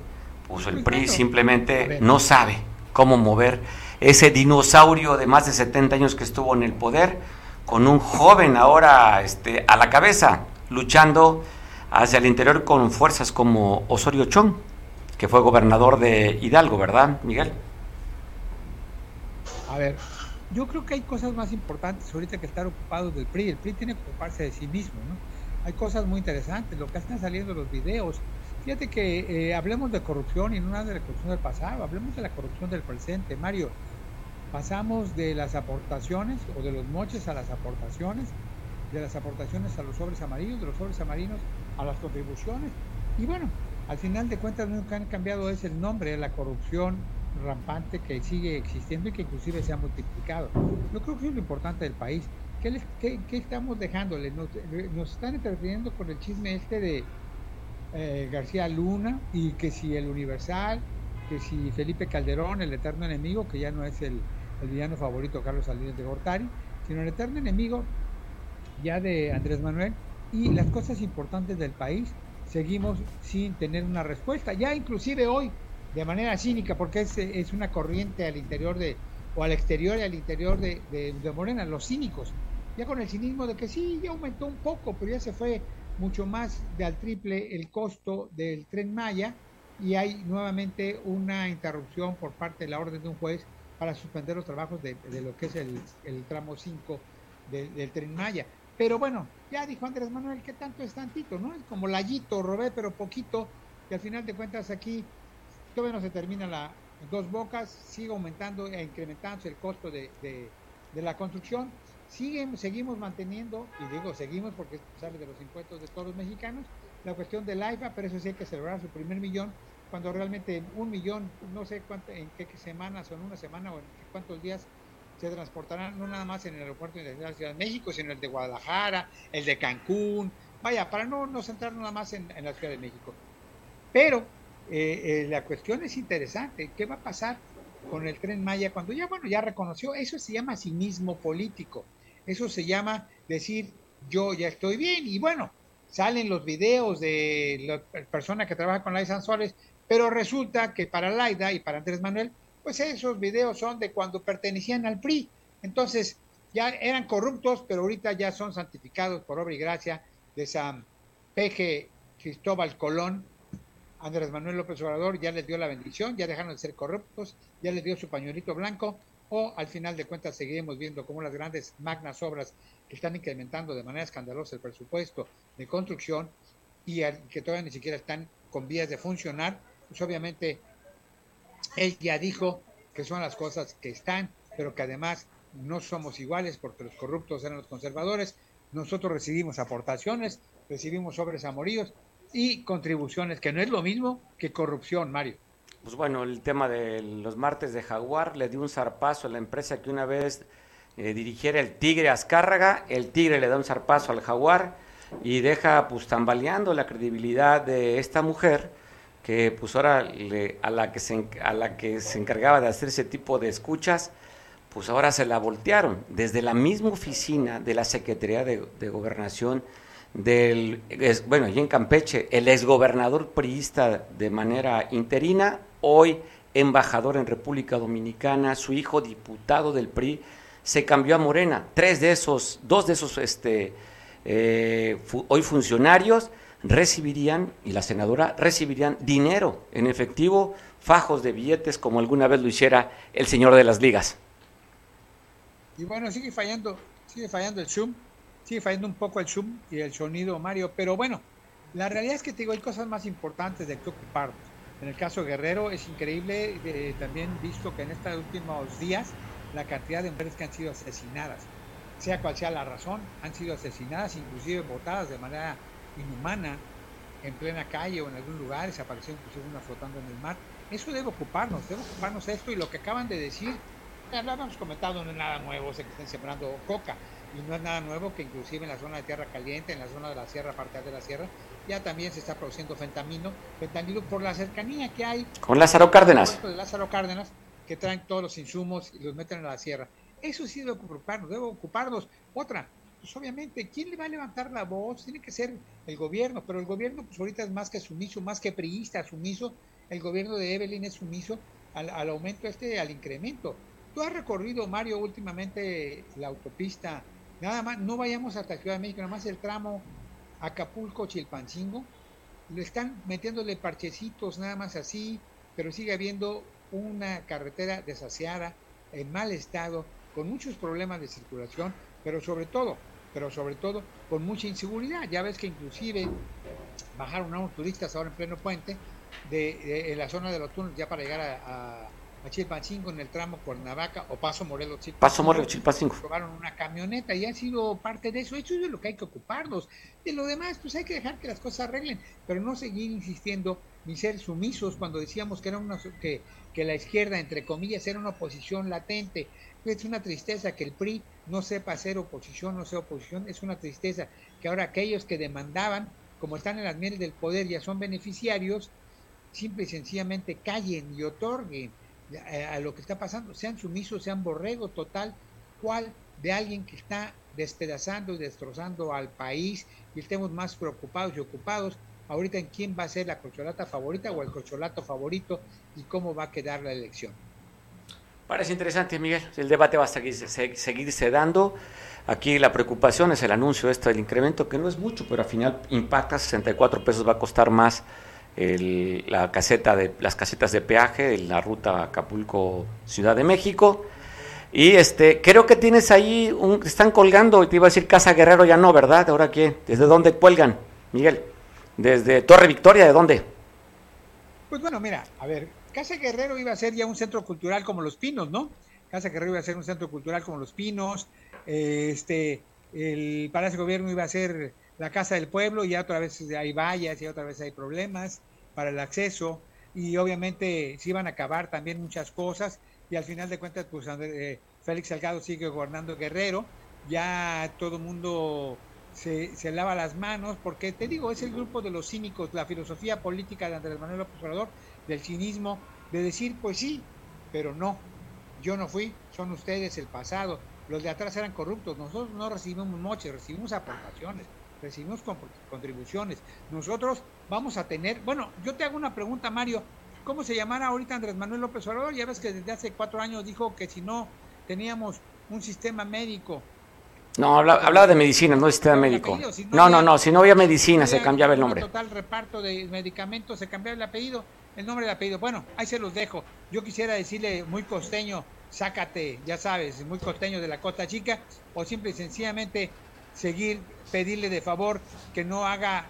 pues el PRI simplemente no sabe cómo mover ese dinosaurio de más de 70 años que estuvo en el poder, con un joven ahora este, a la cabeza, luchando hacia el interior con fuerzas como Osorio Chong, que fue gobernador de Hidalgo, ¿verdad, Miguel? A ver, yo creo que hay cosas más importantes ahorita que estar ocupados del PRI. El PRI tiene que ocuparse de sí mismo, ¿no? Hay cosas muy interesantes, lo que están saliendo los videos. Fíjate que eh, hablemos de corrupción y no nada de la corrupción del pasado, hablemos de la corrupción del presente, Mario. Pasamos de las aportaciones o de los moches a las aportaciones, de las aportaciones a los sobres amarillos, de los sobres amarillos a las contribuciones. Y bueno, al final de cuentas lo que han cambiado es el nombre, la corrupción rampante que sigue existiendo y que inclusive se ha multiplicado. Yo creo que es lo importante del país. ¿Qué, les, estamos dejándole? Nos, nos, están entreteniendo con el chisme este de eh, García Luna y que si el Universal, que si Felipe Calderón, el eterno enemigo, que ya no es el, el villano favorito Carlos Salinas de Gortari, sino el eterno enemigo ya de Andrés Manuel y las cosas importantes del país seguimos sin tener una respuesta. Ya inclusive hoy, de manera cínica, porque es, una corriente al interior de, o al exterior y al interior de, de, de, Morena, los cínicos, ya con el cinismo de que sí, ya aumentó un poco, pero ya se fue mucho más de al triple el costo del tren Maya y hay nuevamente una interrupción por parte de la orden de un juez para suspender los trabajos de, lo que es el, tramo 5 del, tren Maya. Pero bueno, ya dijo Andrés Manuel que tanto es tantito, ¿no? Es como lallito, robé, pero poquito, y al final de cuentas aquí todavía no se termina la dos bocas, sigue aumentando e incrementándose el costo de la construcción, siguen, seguimos manteniendo, y digo seguimos porque sale de los impuestos de todos los mexicanos, la cuestión del AIFA, pero eso sí hay que celebrar su primer millón, cuando realmente un millón, no sé cuánto, en qué semanas o en una semana o en cuántos días se transportarán no nada más en el aeropuerto de la Ciudad de México, sino el de Guadalajara, el de Cancún, vaya, para no, no centrar nada más en, la Ciudad de México. Pero eh, eh, la cuestión es interesante, ¿qué va a pasar con el tren Maya cuando ya, bueno, ya reconoció, eso se llama cinismo político, eso se llama decir, yo ya estoy bien, y bueno, salen los videos de la persona que trabaja con Laida Sanzuárez, pero resulta que para Laida y para Andrés Manuel, pues esos videos son de cuando pertenecían al PRI. Entonces, ya eran corruptos, pero ahorita ya son santificados por obra y gracia de San Peje Cristóbal Colón. Andrés Manuel López Obrador ya les dio la bendición, ya dejaron de ser corruptos, ya les dio su pañuelito blanco, o al final de cuentas seguiremos viendo cómo las grandes magnas obras que están incrementando de manera escandalosa el presupuesto de construcción y que todavía ni siquiera están con vías de funcionar, pues obviamente él ya dijo que son las cosas que están, pero que además no somos iguales porque los corruptos eran los conservadores. Nosotros recibimos aportaciones, recibimos sobres amoríos y contribuciones, que no es lo mismo que corrupción, Mario. Pues bueno, el tema de los martes de Jaguar le dio un zarpazo a la empresa que una vez eh, dirigiera el Tigre Azcárraga, el Tigre le da un zarpazo al Jaguar y deja pues tambaleando la credibilidad de esta mujer que pues ahora le, a, la que se, a la que se encargaba de hacer ese tipo de escuchas, pues ahora se la voltearon. Desde la misma oficina de la Secretaría de, Gobernación del, bueno, allí en Campeche, el exgobernador priista de manera interina, hoy embajador en República Dominicana, su hijo diputado del PRI, se cambió a Morena. Tres de esos, dos de esos este, eh, hoy funcionarios recibirían, y la senadora recibirían dinero en efectivo, fajos de billetes, como alguna vez lo hiciera el señor de las ligas. Y bueno, sigue fallando, sigue fallando el Zoom, sigue fallando un poco el zoom y el sonido, Mario, pero bueno, la realidad es que te digo, hay cosas más importantes de que ocuparnos. En el caso Guerrero es increíble, eh, también visto que en estos últimos días la cantidad de mujeres que han sido asesinadas, sea cual sea la razón, han sido asesinadas, inclusive botadas de manera inhumana en plena calle o en algún lugar, desapareció inclusive una flotando en el mar. Eso debe ocuparnos, debe ocuparnos esto y lo que acaban de decir, ya lo habíamos comentado, no es nada nuevo, sé que estén sembrando coca, y no es nada nuevo que inclusive en la zona de tierra caliente, en la zona de la sierra, parte de la sierra, ya también se está produciendo fentamino, fentanilo por la cercanía que hay con Lázaro Cárdenas. De Lázaro Cárdenas, que traen todos los insumos y los meten a la sierra. Eso sí debe ocuparnos, debe ocuparnos. Otra, pues obviamente, ¿quién le va a levantar la voz? Tiene que ser el gobierno, pero el gobierno pues ahorita es más que sumiso, más que priista, sumiso. El gobierno de Evelyn es sumiso al, al aumento este, al incremento. Tú has recorrido, Mario, últimamente la autopista Nada más, no vayamos hasta Ciudad de México, nada más el tramo Acapulco-Chilpancingo. Le están metiéndole parchecitos nada más así, pero sigue habiendo una carretera desasiada, en mal estado, con muchos problemas de circulación, pero sobre todo, pero sobre todo con mucha inseguridad. Ya ves que inclusive bajaron a unos turistas ahora en pleno puente de, en la zona de los túneles ya para llegar a a Chilpancingo en el tramo Cuernavaca o Paso Morelos Chilpancingo. Paso Morelos Chilpancingo. Robaron una camioneta y ha sido parte de eso. Eso es de lo que hay que ocuparnos. De lo demás, pues hay que dejar que las cosas arreglen, pero no seguir insistiendo ni ser sumisos cuando decíamos que era una que, que la izquierda, entre comillas, era una oposición latente. Es una tristeza que el PRI no sepa hacer oposición, no sea oposición. Es una tristeza que ahora aquellos que demandaban, como están en las mieles del poder, ya son beneficiarios, simple y sencillamente callen y otorguen eh, a lo que está pasando, sean sumisos, sean borrego total, cual de alguien que está despedazando y destrozando al país y estemos más preocupados y ocupados ahorita en quién va a ser la corcholata favorita o el corcholato favorito y cómo va a quedar la elección. Parece interesante, Miguel. El debate va a seguir, seguirse dando. Aquí la preocupación es el anuncio esto del incremento, que no es mucho, pero al final impacta, 64 pesos va a costar más la caseta de, las casetas de peaje en la ruta Acapulco Ciudad de México. Y este, creo que tienes ahí, un, están colgando, te iba a decir Casa Guerrero, ya no, ¿verdad? ¿Ahora qué? ¿Desde dónde cuelgan, Miguel? ¿Desde Torre Victoria? ¿De dónde? Pues bueno, mira, a ver, Casa Guerrero iba a ser ya un centro cultural como Los Pinos, ¿no? Casa Guerrero iba a ser un centro cultural como Los Pinos, este, el Palacio de Gobierno iba a ser la Casa del Pueblo, y ya otra vez hay vallas y otra vez hay problemas para el acceso y obviamente se iban a acabar también muchas cosas y al final de cuentas pues eh, Félix Salgado sigue gobernando Guerrero, ya todo el mundo se, se, lava las manos porque te digo, es el grupo de los cínicos, la filosofía política de Andrés Manuel López Obrador, del cinismo, de decir pues sí, pero no, yo no fui, son ustedes el pasado, los de atrás eran corruptos, nosotros no recibimos moches, recibimos aportaciones recibimos contribuciones. Nosotros vamos a tener, bueno, yo te hago una pregunta, Mario, ¿cómo se llamará ahorita Andrés Manuel López Obrador? Ya ves que desde hace cuatro años dijo que si no teníamos un sistema médico. No, hablaba, de medicina, no de sistema médico. no, no, no, si no había medicina se cambiaba el nombre. Total reparto de medicamentos, se cambiaba el apellido, el nombre del apellido. Bueno, ahí se los dejo. Yo quisiera decirle muy costeño, sácate, ya sabes, muy costeño de la Costa Chica, o simple y sencillamente seguir, pedirle de favor que no haga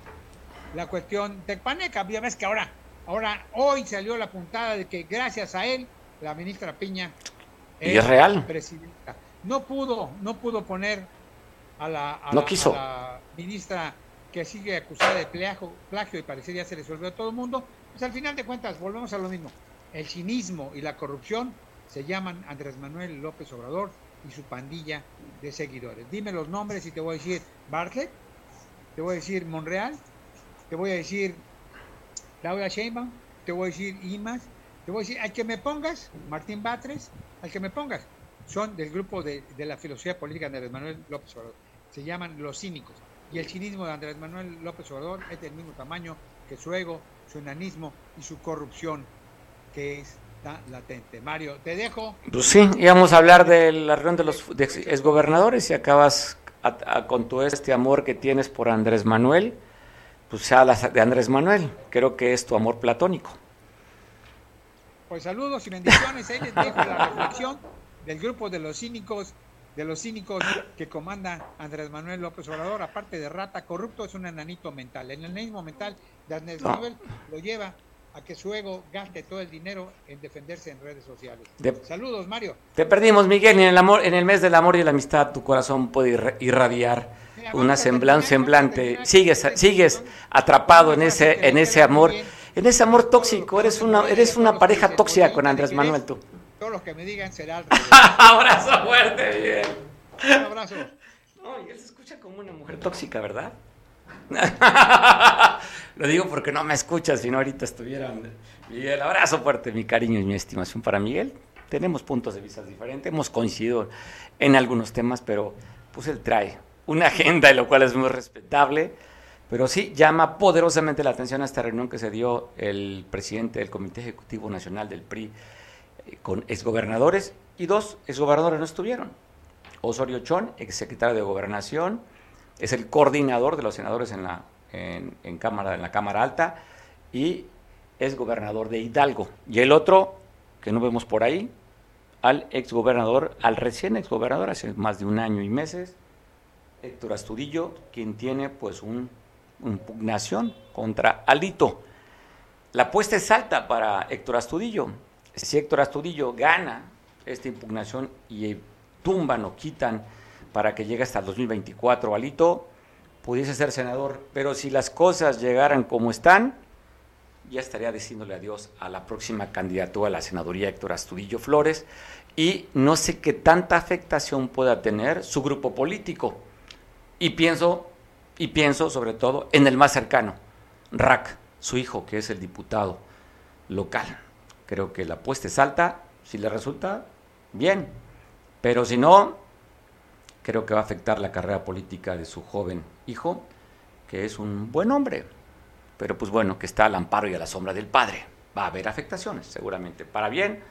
la cuestión de Paneca. Ya ves que ahora, ahora, hoy salió la puntada de que gracias a él, la ministra Piña ¿Y es real? presidenta. No pudo, no pudo poner a la, no quiso. ministra que sigue acusada de plagio, plagio y parecer ya se resolvió a todo el mundo. Pues al final de cuentas, volvemos a lo mismo. El cinismo y la corrupción se llaman Andrés Manuel López Obrador y su pandilla de seguidores. Dime los nombres y te voy a decir Bartlett, te voy a decir Monreal, te voy a decir Laura Sheinbaum, te voy a decir Imas, te voy a decir, al que me pongas, Martín Batres, al que me pongas, son del grupo de, de la filosofía política de Andrés Manuel López Obrador. Se llaman los cínicos. Y el cinismo de Andrés Manuel López Obrador es del mismo tamaño que su ego, su enanismo y su corrupción, que es está latente. Mario, te dejo. Pues sí, íbamos a hablar de la reunión de los exgobernadores y acabas con todo este amor que tienes por Andrés Manuel, pues sea de Andrés Manuel, creo que es tu amor platónico. Pues saludos y bendiciones, ahí les dejo la reflexión del grupo de los cínicos de los cínicos que comanda Andrés Manuel López Obrador, aparte de rata corrupto, es un enanito mental. El enanismo mental de Andrés Manuel lo lleva a que su ego gaste todo el dinero en defenderse en redes sociales. Saludos, Mario. Te perdimos, Miguel, y en el amor, en el mes del amor y la amistad, tu corazón puede irradiar una semblante, semblante. Sigues, sigues atrapado en ese, en ese amor, en ese amor tóxico. Eres una, eres una pareja tóxica con Andrés Manuel, tú. Todo lo que me digan será. abrazo fuerte, Miguel. Un abrazo. No, Miguel se escucha como una mujer tóxica, ¿verdad? Lo digo porque no me escuchas, si no ahorita estuviera Miguel, abrazo fuerte, mi cariño y mi estimación para Miguel. Tenemos puntos de vista diferentes, hemos coincidido en algunos temas, pero pues él trae una agenda, lo cual es muy respetable. Pero sí llama poderosamente la atención a esta reunión que se dio el presidente del Comité Ejecutivo Nacional del PRI con exgobernadores y dos exgobernadores no estuvieron. Osorio Chón, exsecretario de Gobernación, es el coordinador de los senadores en la, en, cámara, en la Cámara Alta y es gobernador de Hidalgo. Y el otro, que no vemos por ahí, al exgobernador, al recién exgobernador, hace más de un año y meses, Héctor Astudillo, quien tiene pues un, una impugnación contra Alito. La apuesta es alta para Héctor Astudillo. Si Héctor Astudillo gana esta impugnación y tumban o quitan para que llegue hasta el 2024 Alito, pudiese ser senador, pero si las cosas llegaran como están, ya estaría diciéndole adiós a la próxima candidatura a la senaduría Héctor Astudillo Flores y no sé qué tanta afectación pueda tener su grupo político. Y pienso, y pienso sobre todo en el más cercano, Rack, su hijo, que es el diputado local. Creo que la apuesta es alta, si le resulta, bien, pero si no, creo que va a afectar la carrera política de su joven hijo, que es un buen hombre, pero pues bueno, que está al amparo y a la sombra del padre. Va a haber afectaciones, seguramente, para bien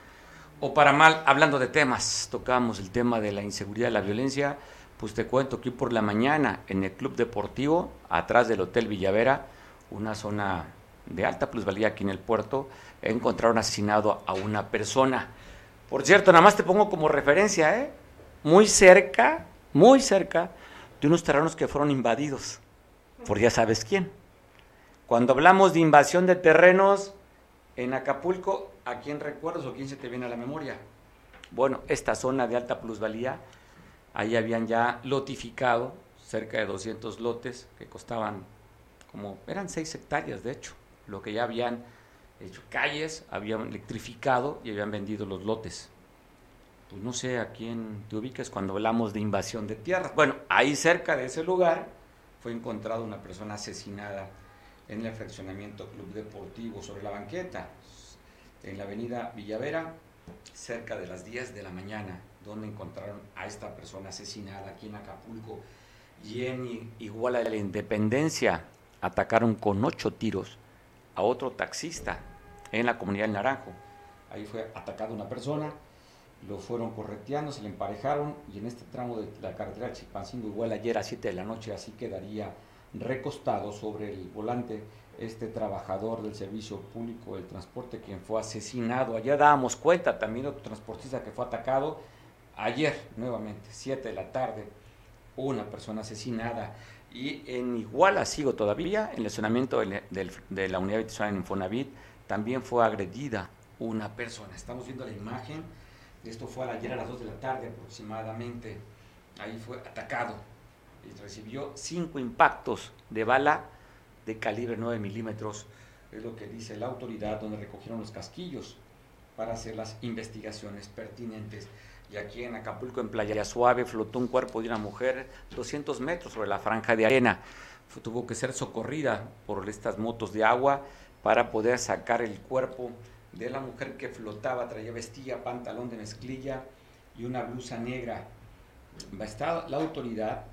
o para mal. Hablando de temas, tocamos el tema de la inseguridad la violencia, pues te cuento que por la mañana en el Club Deportivo, atrás del Hotel Villavera, una zona de alta plusvalía aquí en el puerto, encontraron asesinado a una persona. Por cierto, nada más te pongo como referencia, ¿eh? muy cerca muy cerca de unos terrenos que fueron invadidos por ya sabes quién. Cuando hablamos de invasión de terrenos en Acapulco, ¿a quién recuerdas o quién se te viene a la memoria? Bueno, esta zona de alta plusvalía, ahí habían ya lotificado cerca de 200 lotes que costaban como, eran 6 hectáreas de hecho, lo que ya habían hecho calles, habían electrificado y habían vendido los lotes pues no sé a quién te ubicas cuando hablamos de invasión de tierras. Bueno, ahí cerca de ese lugar fue encontrada una persona asesinada en el fraccionamiento Club Deportivo sobre la banqueta, en la avenida Villavera, cerca de las 10 de la mañana, donde encontraron a esta persona asesinada aquí en Acapulco. Y en Iguala de la Independencia atacaron con ocho tiros a otro taxista en la comunidad del Naranjo. Ahí fue atacada una persona, lo fueron correteando, se le emparejaron y en este tramo de la carretera Chilpancingo, igual ayer a 7 de la noche, así quedaría recostado sobre el volante este trabajador del servicio público del transporte quien fue asesinado. Allá dábamos cuenta también otro transportista que fue atacado ayer nuevamente, 7 de la tarde, una persona asesinada. Y en Iguala sigo todavía, el estacionamiento de la unidad habitacional en Infonavit, también fue agredida una persona. Estamos viendo la imagen esto fue ayer a las 2 de la tarde aproximadamente. Ahí fue atacado y recibió cinco impactos de bala de calibre 9 milímetros. Es lo que dice la autoridad, donde recogieron los casquillos para hacer las investigaciones pertinentes. Y aquí en Acapulco, en Playa Suave, flotó un cuerpo de una mujer 200 metros sobre la franja de arena. tuvo que ser socorrida por estas motos de agua para poder sacar el cuerpo de la mujer que flotaba, traía vestilla, pantalón de mezclilla y una blusa negra. Está la autoridad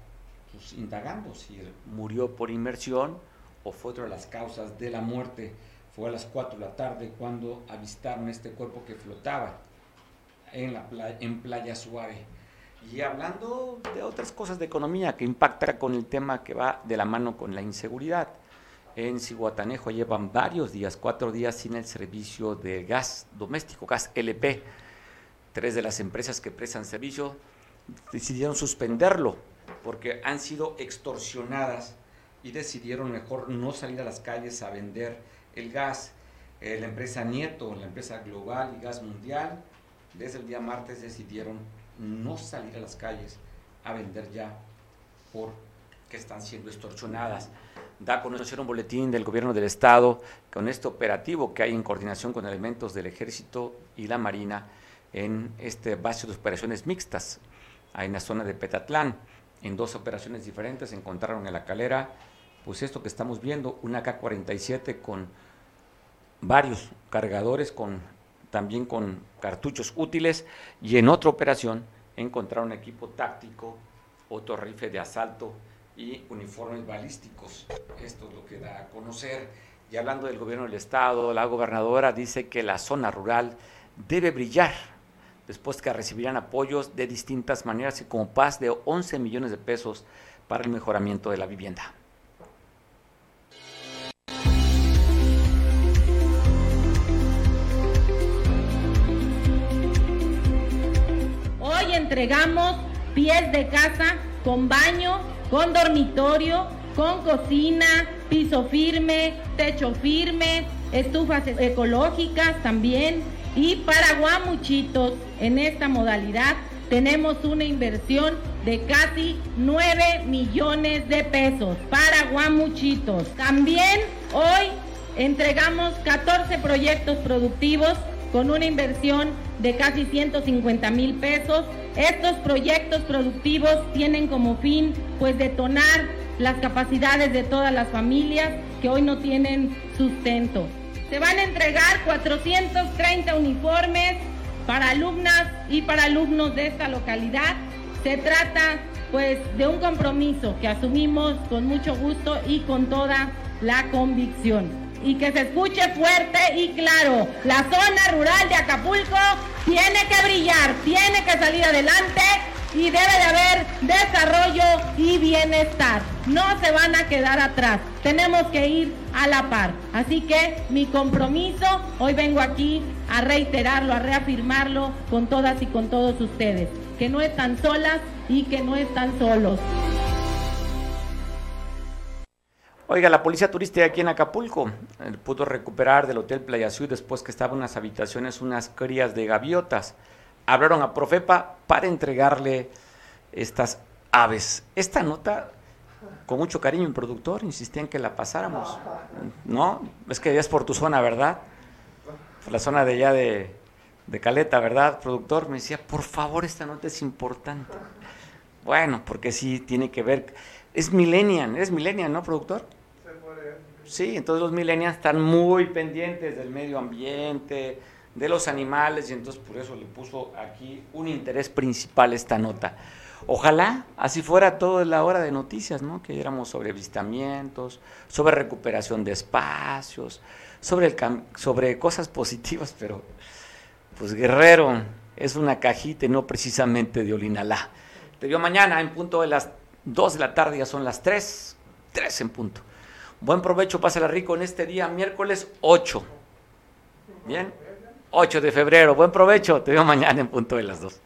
pues, indagando si murió por inmersión o fue otra de las causas de la muerte. Fue a las 4 de la tarde cuando avistaron este cuerpo que flotaba en, la playa, en Playa Suave. Y hablando de otras cosas de economía que impacta con el tema que va de la mano con la inseguridad en Cihuatanejo llevan varios días, cuatro días sin el servicio de gas doméstico, gas LP. Tres de las empresas que prestan servicio decidieron suspenderlo porque han sido extorsionadas y decidieron mejor no salir a las calles a vender el gas. Eh, la empresa Nieto, la empresa Global y Gas Mundial, desde el día martes decidieron no salir a las calles a vender ya porque están siendo extorsionadas. Da a conocer un boletín del gobierno del estado con este operativo que hay en coordinación con elementos del ejército y la marina en este base de operaciones mixtas, en la zona de Petatlán. En dos operaciones diferentes encontraron en la calera, pues esto que estamos viendo, una K-47 con varios cargadores, con, también con cartuchos útiles, y en otra operación encontraron equipo táctico, otro rifle de asalto y uniformes balísticos. Esto es lo que da a conocer. Y hablando del gobierno del Estado, la gobernadora dice que la zona rural debe brillar después que recibirán apoyos de distintas maneras y como paz de 11 millones de pesos para el mejoramiento de la vivienda. Hoy entregamos pies de casa con baño, con dormitorio, con cocina, piso firme, techo firme, estufas ecológicas también. Y para Guamuchitos, en esta modalidad, tenemos una inversión de casi 9 millones de pesos para Guamuchitos. También hoy entregamos 14 proyectos productivos con una inversión de casi 150 mil pesos. Estos proyectos productivos tienen como fin pues detonar las capacidades de todas las familias que hoy no tienen sustento. Se van a entregar 430 uniformes para alumnas y para alumnos de esta localidad. Se trata pues de un compromiso que asumimos con mucho gusto y con toda la convicción y que se escuche fuerte y claro. La zona rural de Acapulco tiene que brillar, tiene que salir adelante y debe de haber desarrollo y bienestar. No se van a quedar atrás. Tenemos que ir a la par. Así que mi compromiso, hoy vengo aquí a reiterarlo, a reafirmarlo con todas y con todos ustedes, que no están solas y que no están solos. Oiga, la policía turística aquí en Acapulco eh, pudo recuperar del Hotel Playa Azul después que estaban en unas habitaciones unas crías de gaviotas. Hablaron a Profepa para entregarle estas aves. Esta nota, con mucho cariño, el productor insistía en que la pasáramos. ¿No? Es que ya es por tu zona, ¿verdad? Por la zona de allá de Caleta, ¿verdad, productor? Me decía, por favor, esta nota es importante. Bueno, porque sí tiene que ver. Es millennial, es millennial, ¿no, productor? Sí, entonces los millennials están muy pendientes del medio ambiente, de los animales, y entonces por eso le puso aquí un interés principal esta nota. Ojalá así fuera toda la hora de noticias, ¿no? Que éramos sobre avistamientos, sobre recuperación de espacios, sobre, el sobre cosas positivas, pero pues Guerrero es una cajita y no precisamente de Olinalá. Te veo mañana en punto de las 2 de la tarde, ya son las 3, 3 en punto. Buen provecho, pásala rico en este día, miércoles 8. Bien, 8 de febrero. Buen provecho, te veo mañana en punto de las 2.